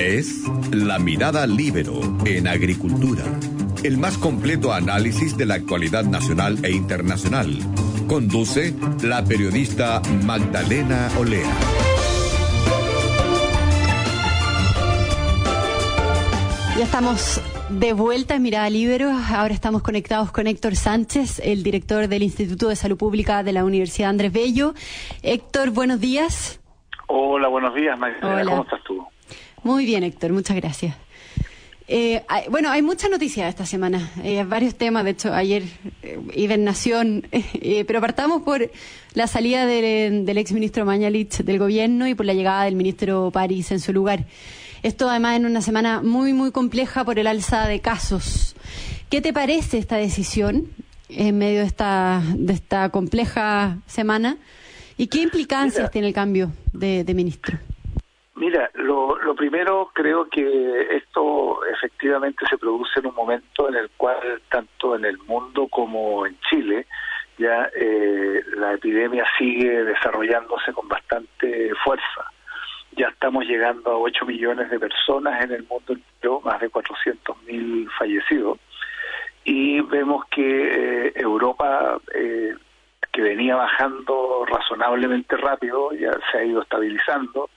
Es La Mirada Libero en Agricultura, el más completo análisis de la actualidad nacional e internacional. Conduce la periodista Magdalena Olea. Ya estamos de vuelta en Mirada Libero. Ahora estamos conectados con Héctor Sánchez, el director del Instituto de Salud Pública de la Universidad Andrés Bello. Héctor, buenos días. Hola, buenos días, Magdalena. ¿Cómo estás tú? Muy bien, Héctor, muchas gracias. Eh, bueno, hay muchas noticias esta semana, eh, varios temas, de hecho, ayer eh, hibernación, eh, pero partamos por la salida del, del exministro Mañalich del gobierno y por la llegada del ministro París en su lugar. Esto además en una semana muy, muy compleja por el alza de casos. ¿Qué te parece esta decisión en medio de esta, de esta compleja semana? ¿Y qué implicancias tiene el cambio de, de ministro? Mira, lo, lo, primero creo que esto efectivamente se produce en un momento en el cual tanto en el mundo como en Chile ya eh, la epidemia sigue desarrollándose con bastante fuerza. Ya estamos llegando a 8 millones de personas en el mundo entero, más de 400 mil fallecidos. Y vemos que eh, Europa, eh, que venía bajando razonablemente rápido, ya se ha ido estabilizando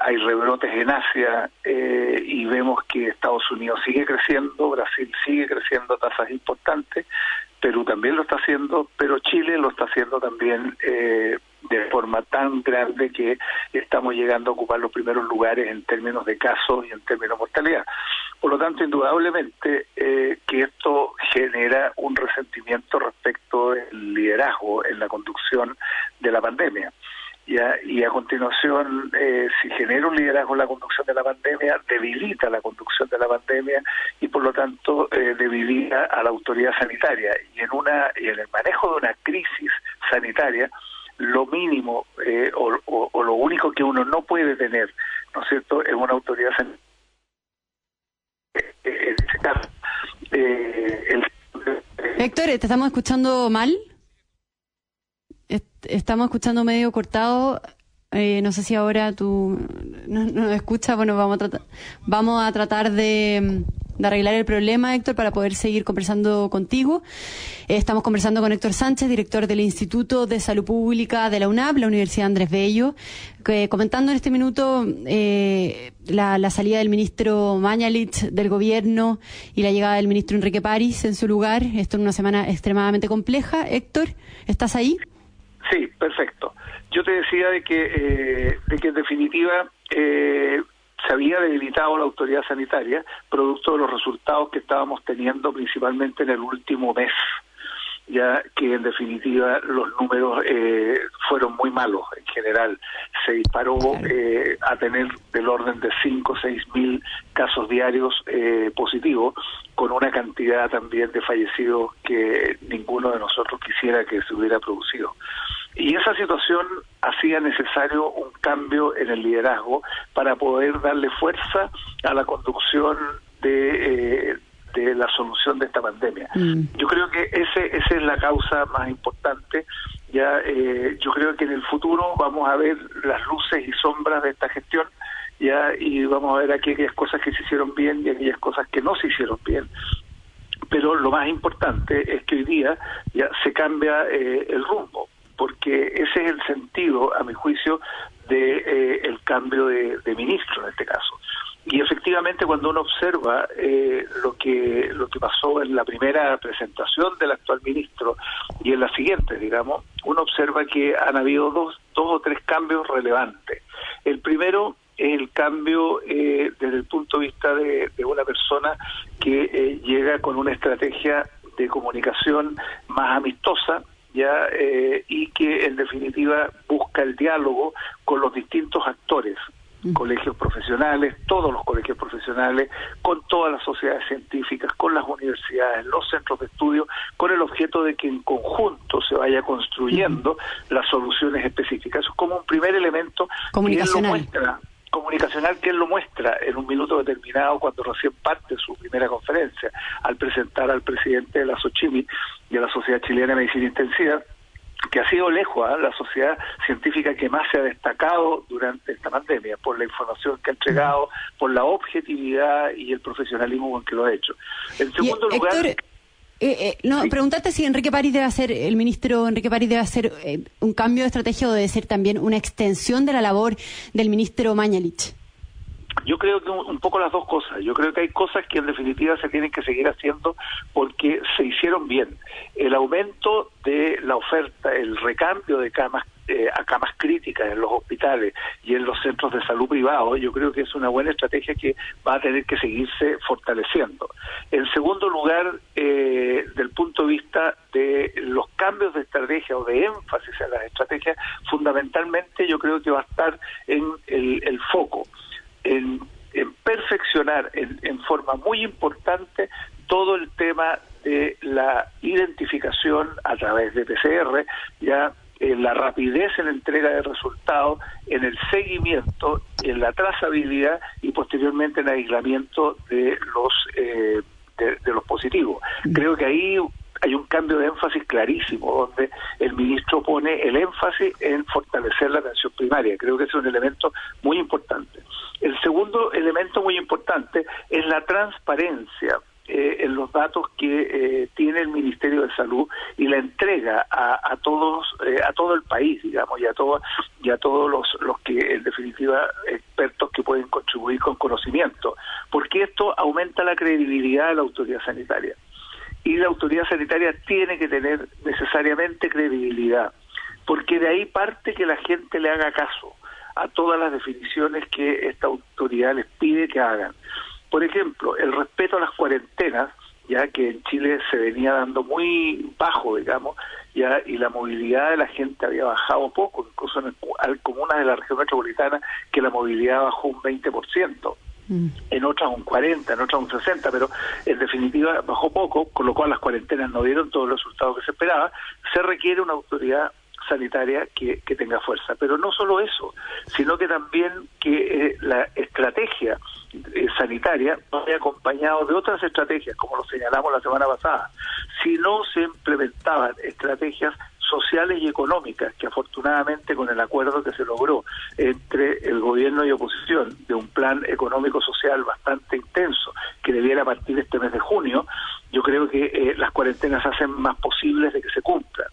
hay rebrotes en Asia eh, y vemos que Estados Unidos sigue creciendo, Brasil sigue creciendo a tasas importantes, Perú también lo está haciendo, pero Chile lo está haciendo también eh, de forma tan grande que estamos llegando a ocupar los primeros lugares en términos de casos y en términos de mortalidad. Por lo tanto, indudablemente eh, que esto genera un resentimiento respecto del liderazgo en la conducción de la pandemia y a continuación, eh, si genera un liderazgo en la conducción de la pandemia, debilita la conducción de la pandemia y por lo tanto eh, debilita a la autoridad sanitaria. Y en, una, y en el manejo de una crisis sanitaria, lo mínimo eh, o, lo único que uno no puede tener, ¿no es cierto?, es una autoridad sanitaria. En ese caso, el... Héctor, ¿te estamos escuchando mal? Estamos escuchando medio cortado. Eh, no sé si ahora tú nos no escuchas. Bueno, vamos a tratar, vamos a tratar de, arreglar el problema, Héctor, para poder seguir conversando contigo. Eh, estamos conversando con Héctor Sánchez, director del Instituto de Salud Pública de la UNAP, la Universidad Andrés Bello, que, comentando en este minuto eh, la, salida del ministro Mañalich del gobierno y la llegada del ministro Enrique París en su lugar. Esto en una semana extremadamente compleja. Héctor, ¿estás ahí? Sí, perfecto. Yo te decía de que, eh, de que en definitiva eh, se había debilitado la autoridad sanitaria producto de los resultados que estábamos teniendo principalmente en el último mes ya que en definitiva los números eh, fueron muy malos en general. Se disparó eh, a tener del orden de 5 o 6 mil casos diarios eh, positivos, con una cantidad también de fallecidos que ninguno de nosotros quisiera que se hubiera producido. Y esa situación hacía necesario un cambio en el liderazgo para poder darle fuerza a la conducción de, eh, de la solución de esta pandemia. Mm. Yo creo que ese, esa es la causa más importante. Ya, eh, yo creo que en el futuro vamos a ver las luces y sombras de esta gestión ya y vamos a ver aquellas cosas que se hicieron bien y aquellas cosas que no se hicieron bien pero lo más importante es que hoy día ya se cambia eh, el rumbo porque ese es el sentido, a mi juicio, de eh, el cambio de, ministro en este caso. Y efectivamente, cuando uno observa eh, lo que lo que pasó en la primera presentación del actual ministro y en la siguiente, digamos, uno observa que han habido dos, dos o tres cambios relevantes. El primero es el cambio eh, desde el punto de vista de, de una persona que llega con una estrategia de comunicación más amistosa, ya eh, y que en definitiva busca el diálogo con los distintos actores colegios profesionales, todos los colegios profesionales, con todas las sociedades científicas, con las universidades, los centros de estudio, con el objeto de que en conjunto se vaya construyendo las soluciones específicas. Eso es como un primer elemento que él lo muestra comunicacional que él lo muestra en un minuto determinado cuando recién parte su primera conferencia al presentar al presidente de la SOCHIMI y de la Sociedad Chilena de Medicina Intensiva que ha sido lejos ¿ah? la sociedad científica que más se ha destacado durante esta pandemia, por la información que ha entregado, por la objetividad y el profesionalismo con que lo ha hecho. En segundo lugar... Eh, eh, no, preguntarte si Enrique París debe hacer, el ministro Enrique París debe hacer eh, un cambio de estrategia o debe ser también una extensión de la labor del ministro Mañalich. Yo creo que un, poco las dos cosas. Yo creo que hay cosas que en definitiva se tienen que seguir haciendo porque se hicieron bien. El aumento de la oferta, el recambio de camas eh, a camas críticas en los hospitales y en los centros de salud privados, yo creo que es una buena estrategia que va a tener que seguirse fortaleciendo. En segundo lugar, eh, del punto de vista de los cambios de estrategia o de énfasis en las estrategias, fundamentalmente yo creo que va a estar en el foco en, perfeccionar en, forma muy importante todo el tema de la identificación a través de PCR, ya en la rapidez en la entrega de resultados, en el seguimiento, en la trazabilidad y posteriormente en el aislamiento de los eh, de, los positivos. Mm. Creo que ahí hay un cambio de énfasis clarísimo, donde el ministro pone el énfasis en fortalecer la atención primaria. Creo que es un elemento muy importante. El segundo elemento muy importante es la transparencia eh, en los datos que eh, tiene el Ministerio de Salud y la entrega a, todos eh, a todo el país digamos y a todos y a todos los, los que en definitiva expertos que pueden contribuir con conocimiento porque esto aumenta la credibilidad de la autoridad sanitaria y la autoridad sanitaria tiene que tener necesariamente credibilidad porque de ahí parte que la gente le haga caso a todas las definiciones que esta autoridad les pide que hagan. Por ejemplo, el respeto a las cuarentenas, ya que en Chile se venía dando muy bajo, digamos, ya y la movilidad de la gente había bajado poco, incluso en comunas de la región metropolitana que la movilidad bajó un 20%. Mm. en otras un 40, en otras un 60, pero en definitiva bajó poco, con lo cual las cuarentenas no dieron todos los resultados que se esperaba, se requiere una autoridad sanitaria que, tenga fuerza. Pero no solo eso, sino que también que eh, la estrategia eh, sanitaria vaya acompañado de otras estrategias, como lo señalamos la semana pasada. Si no se implementaban estrategias sociales y económicas que afortunadamente con el acuerdo que se logró entre el gobierno y oposición de un plan económico social bastante intenso que debiera partir este mes de junio, yo creo que eh, las cuarentenas hacen más posibles de que se cumplan.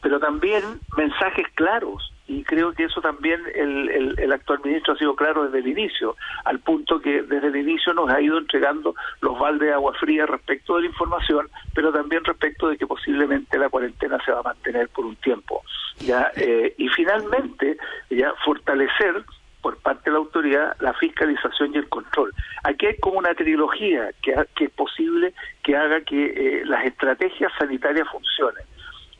Pero también mensajes claros, y creo que eso también el, el, actual ministro ha sido claro desde el inicio, al punto que desde el inicio nos ha ido entregando los baldes de agua fría respecto de la información, pero también respecto de que posiblemente la cuarentena se va a mantener por un tiempo. ya eh, Y finalmente, ya fortalecer por parte de la autoridad la fiscalización y el control. Aquí hay como una trilogía que, que es posible que haga que eh, las estrategias sanitarias funcionen.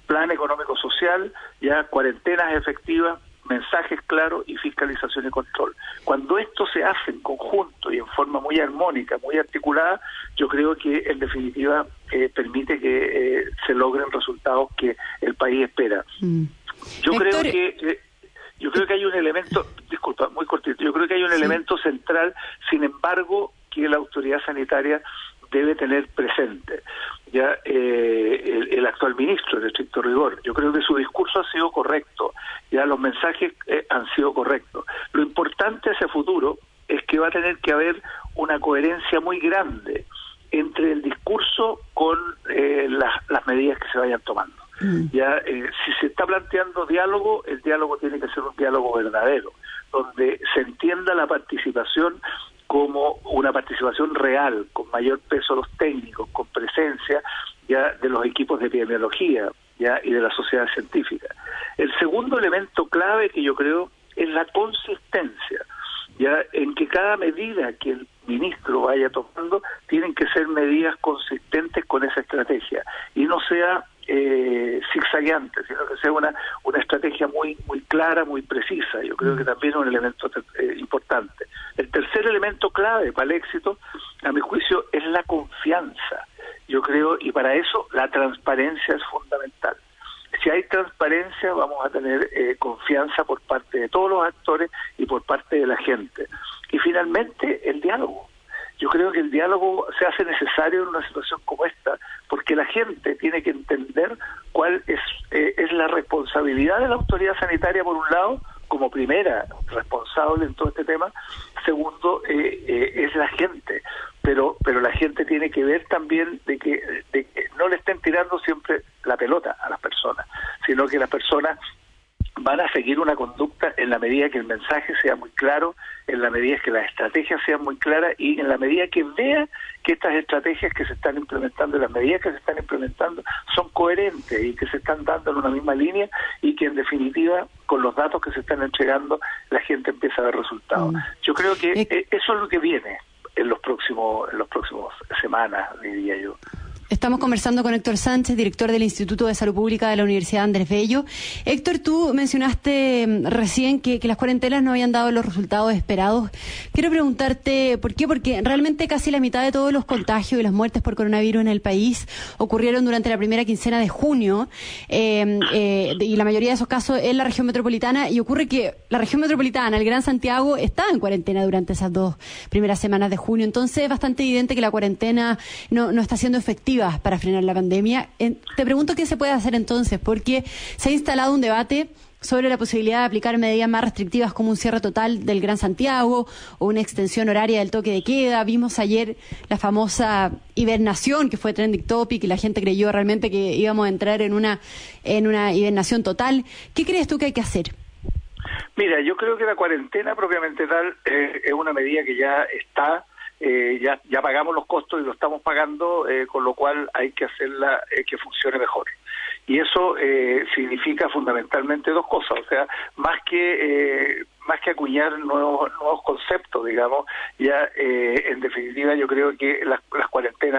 Plan económico social, ya cuarentenas efectivas, mensajes claros y fiscalización y control. Cuando esto se hace en conjunto y en forma muy armónica, muy articulada, yo creo que en definitiva eh, permite que eh, se logren resultados que el país espera. Mm. Yo creo que yo creo que hay un elemento, disculpa, muy cortito, yo creo que hay un elemento central, sin embargo, que la autoridad sanitaria debe tener presente. Ya eh, el, actual ministro, de estricto rigor, yo creo que su discurso ha sido correcto, ya los mensajes eh, han sido correctos. Lo importante hacia futuro es que va a tener que haber una coherencia muy grande entre el discurso con eh, las medidas que se vayan tomando. Mm. Ya, eh, si se está planteando diálogo, el diálogo tiene que ser un diálogo verdadero, donde se entienda la participación como una participación real, con mayor peso los técnicos, con presencia ya de los equipos de epidemiología ya y de la sociedad científica. El segundo elemento clave que yo creo es la consistencia, ya en que cada medida que el ministro vaya tomando tienen que ser medidas consistentes con esa estrategia y no sea eh, zigzagueante, sino que sea una, una estrategia muy, muy clara, muy precisa. Yo creo que también es un elemento eh, importante. El tercer elemento clave para el éxito, a mi juicio, es la confianza. Yo creo, y para eso la transparencia es fundamental. Si hay transparencia, vamos a tener eh, confianza por parte de todos los actores y por parte de la gente. Y finalmente, el diálogo yo creo que el diálogo se hace necesario en una situación como esta, porque la gente tiene que entender cuál es, eh, es la responsabilidad de la autoridad sanitaria, por un lado, como primera responsable en todo este tema, segundo, eh, eh, es la gente. Pero, pero la gente tiene que ver también de que, de que no le estén tirando siempre la pelota a las personas, sino que las personas van a seguir una conducta en la medida que el mensaje sea muy claro, en la medida que las estrategias sean muy claras y en la medida que vea que estas estrategias que se están implementando, las medidas que se están implementando son coherentes y que se están dando en una misma línea y que en definitiva con los datos que se están entregando la gente empieza a ver resultados. Mm. Yo creo que eh, eso es lo que viene en los próximos en los próximos semanas, diría yo. Estamos conversando con Héctor Sánchez, director del Instituto de Salud Pública de la Universidad Andrés Bello. Héctor, tú mencionaste mm, recién que, las cuarentenas no habían dado los resultados esperados. Quiero preguntarte por qué, porque realmente casi la mitad de todos los contagios y las muertes por coronavirus en el país ocurrieron durante la primera quincena de junio eh, eh, y la mayoría de esos casos en la región metropolitana y ocurre que la región metropolitana, el Gran Santiago, estaba en cuarentena durante esas dos primeras semanas de junio. Entonces es bastante evidente que la cuarentena no, no está siendo efectiva para frenar la pandemia. te pregunto qué se puede hacer entonces, porque se ha instalado un debate sobre la posibilidad de aplicar medidas más restrictivas como un cierre total del Gran Santiago o una extensión horaria del toque de queda. Vimos ayer la famosa hibernación que fue trending topic y la gente creyó realmente que íbamos a entrar en una en una hibernación total. ¿Qué crees tú que hay que hacer? Mira, yo creo que la cuarentena propiamente tal eh, es una medida que ya está eh, ya, ya pagamos los costos y lo estamos pagando, eh, con lo cual hay que hacerla eh, que funcione mejor. Y eso significa fundamentalmente dos cosas, o sea, más que más que acuñar nuevos, nuevos conceptos, digamos, ya eh, en definitiva yo creo que las,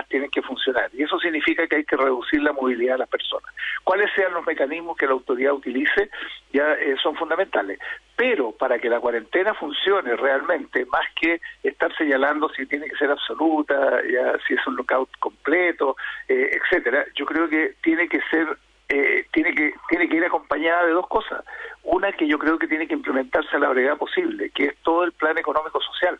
tienen que funcionar y eso significa que hay que reducir la movilidad de las personas. Cuáles sean los mecanismos que la autoridad utilice ya eh, son fundamentales, pero para que la cuarentena funcione realmente, más que estar señalando si tiene que ser absoluta, ya si es un lockout completo, eh, etcétera, yo creo que tiene que ser eh, tiene que tiene que ir acompañada de dos cosas. Una que yo creo que tiene que implementarse a la brevedad posible, que es todo el plan económico social,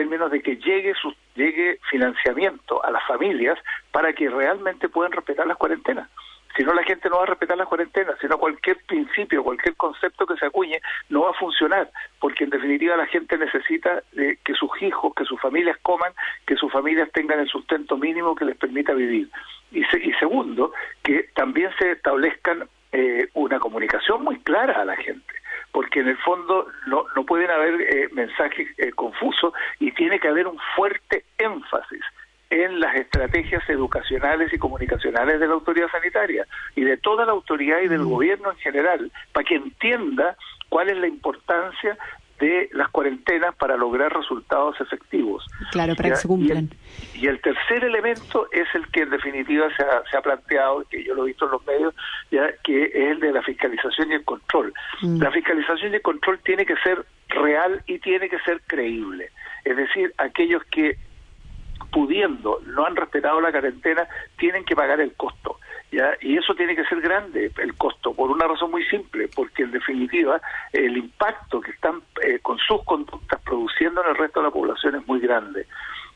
términos de que llegue su, llegue financiamiento a las familias para que realmente puedan respetar las cuarentenas. Si no, la gente no va a respetar las cuarentenas, sino cualquier principio, cualquier concepto que se acuñe no va a funcionar, porque en definitiva la gente necesita que sus hijos, que sus familias coman, que sus familias tengan el sustento mínimo que les permita vivir. Y, y segundo, que también se establezcan eh, una comunicación muy clara a la gente porque en el fondo no, no pueden haber eh, mensajes eh, confusos y tiene que haber un fuerte énfasis en las estrategias educacionales y comunicacionales de la autoridad sanitaria y de toda la autoridad y del mm. gobierno en general, para que entienda cuál es la importancia de las cuarentenas para lograr resultados efectivos. Claro, para que se cumplan. Y el, tercer elemento es el que en definitiva se ha, se ha, planteado, que yo lo he visto en los medios, ya que es el de la fiscalización y el control. Mm. La fiscalización y el control tiene que ser real y tiene que ser creíble. Es decir, aquellos que pudiendo no han respetado la cuarentena tienen que pagar el costo. ¿Ya? Y eso tiene que ser grande, el costo, por una razón muy simple, porque en definitiva el impacto que están eh, con sus conductas produciendo en el resto de la población es muy grande.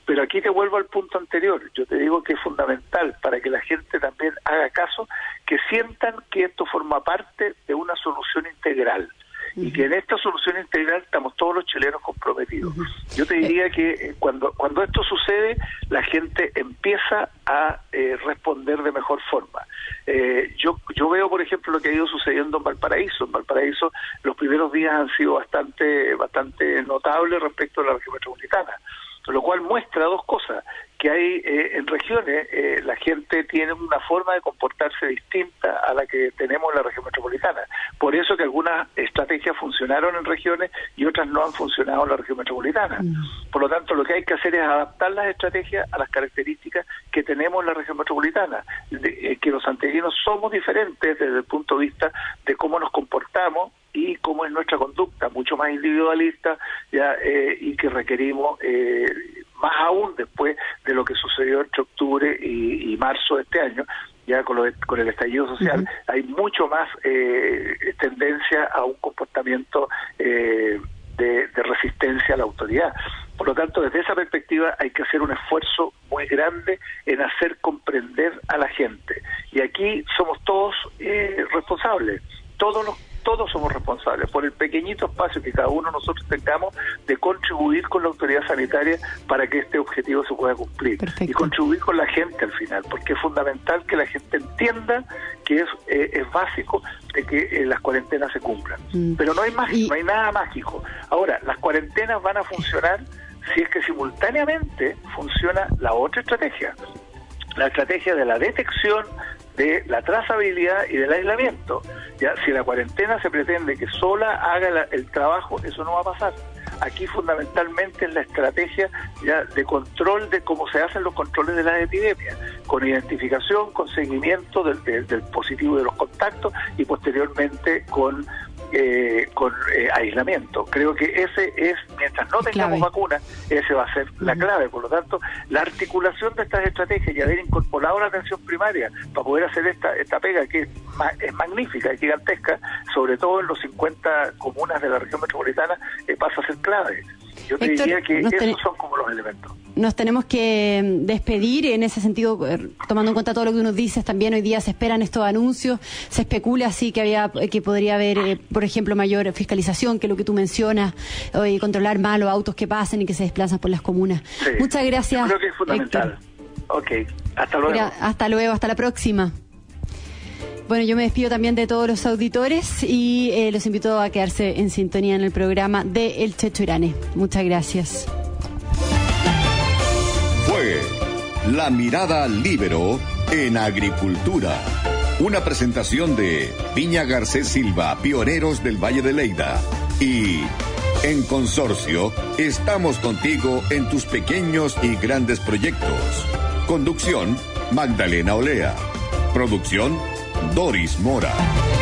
Pero aquí te vuelvo al punto anterior. Yo te digo que es fundamental para que la gente también haga caso, que sientan que esto forma parte de una solución integral y que en esta solución integral estamos todos los chilenos comprometidos. Yo te diría que eh, cuando, cuando esto sucede, la gente empieza a eh, responder de mejor forma. Eh, yo, yo veo, por ejemplo, lo que ha ido sucediendo en Valparaíso. En Valparaíso los primeros días han sido bastante, bastante notables respecto a la región metropolitana lo cual muestra dos cosas, que hay eh, en regiones eh, la gente tiene una forma de comportarse distinta a la que tenemos en la región metropolitana. Por eso que algunas estrategias funcionaron en regiones y otras no han funcionado en la región metropolitana. Mm. Por lo tanto, lo que hay que hacer es adaptar las estrategias a las características que tenemos en la región metropolitana, eh, que los santiaguinos somos diferentes desde el punto de vista de cómo nos comportamos y cómo es nuestra conducta, mucho más individualista ya, eh, y que requerimos, eh, más aún después de lo que sucedió entre octubre y, marzo de este año, ya con, lo con el estallido social, hay mucho más eh, tendencia a un comportamiento de, de resistencia a la autoridad. Por lo tanto, desde esa perspectiva hay que hacer un esfuerzo muy grande en hacer comprender a la gente. Y aquí somos todos responsables todos los todos somos responsables por el pequeñito espacio que cada uno de nosotros tengamos de contribuir con la autoridad sanitaria para que este objetivo se pueda cumplir y contribuir con la gente al final, porque es fundamental que la gente entienda que es, eh, es básico de que eh, las cuarentenas se cumplan. Mm. Pero no hay no hay nada mágico. Ahora, las cuarentenas van a funcionar si es que simultáneamente funciona la otra estrategia, la estrategia de la detección, de la trazabilidad y del aislamiento. Ya, si la cuarentena se pretende que sola haga el trabajo, eso no va a pasar. Aquí fundamentalmente es la estrategia ya de control de cómo se hacen los controles de la epidemia, con identificación, con seguimiento del, del positivo de los contactos y posteriormente con eh, con eh, aislamiento. Creo que ese es, mientras no tengamos vacuna, ese va a ser la clave. Por lo tanto, la articulación de estas estrategias y haber incorporado la atención primaria para poder hacer esta, esta pega que es, magnífica y gigantesca, sobre todo en los 50 comunas de la región metropolitana, eh, pasa a ser clave. Yo te diría que esos son como los elementos. Nos tenemos que mm, despedir en ese sentido, eh, tomando en cuenta todo lo que nos dices, también hoy día se esperan estos anuncios, se especula así que había que podría haber, eh, por ejemplo, mayor fiscalización, que lo que tú mencionas, y controlar más los autos que pasen y que se desplazan por las comunas. Muchas gracias. creo que es fundamental. Ok, hasta luego. hasta luego, hasta la próxima. Bueno, yo me despido también de todos los auditores y eh, los invito a quedarse en sintonía en el programa de El Checho Irane. Muchas gracias. Fue La Mirada Libero en Agricultura. Una presentación de Viña Garcés Silva, pioneros del Valle de Leida. Y en consorcio, estamos contigo en tus pequeños y grandes proyectos. Conducción, Magdalena Olea. Producción, Doris Mora.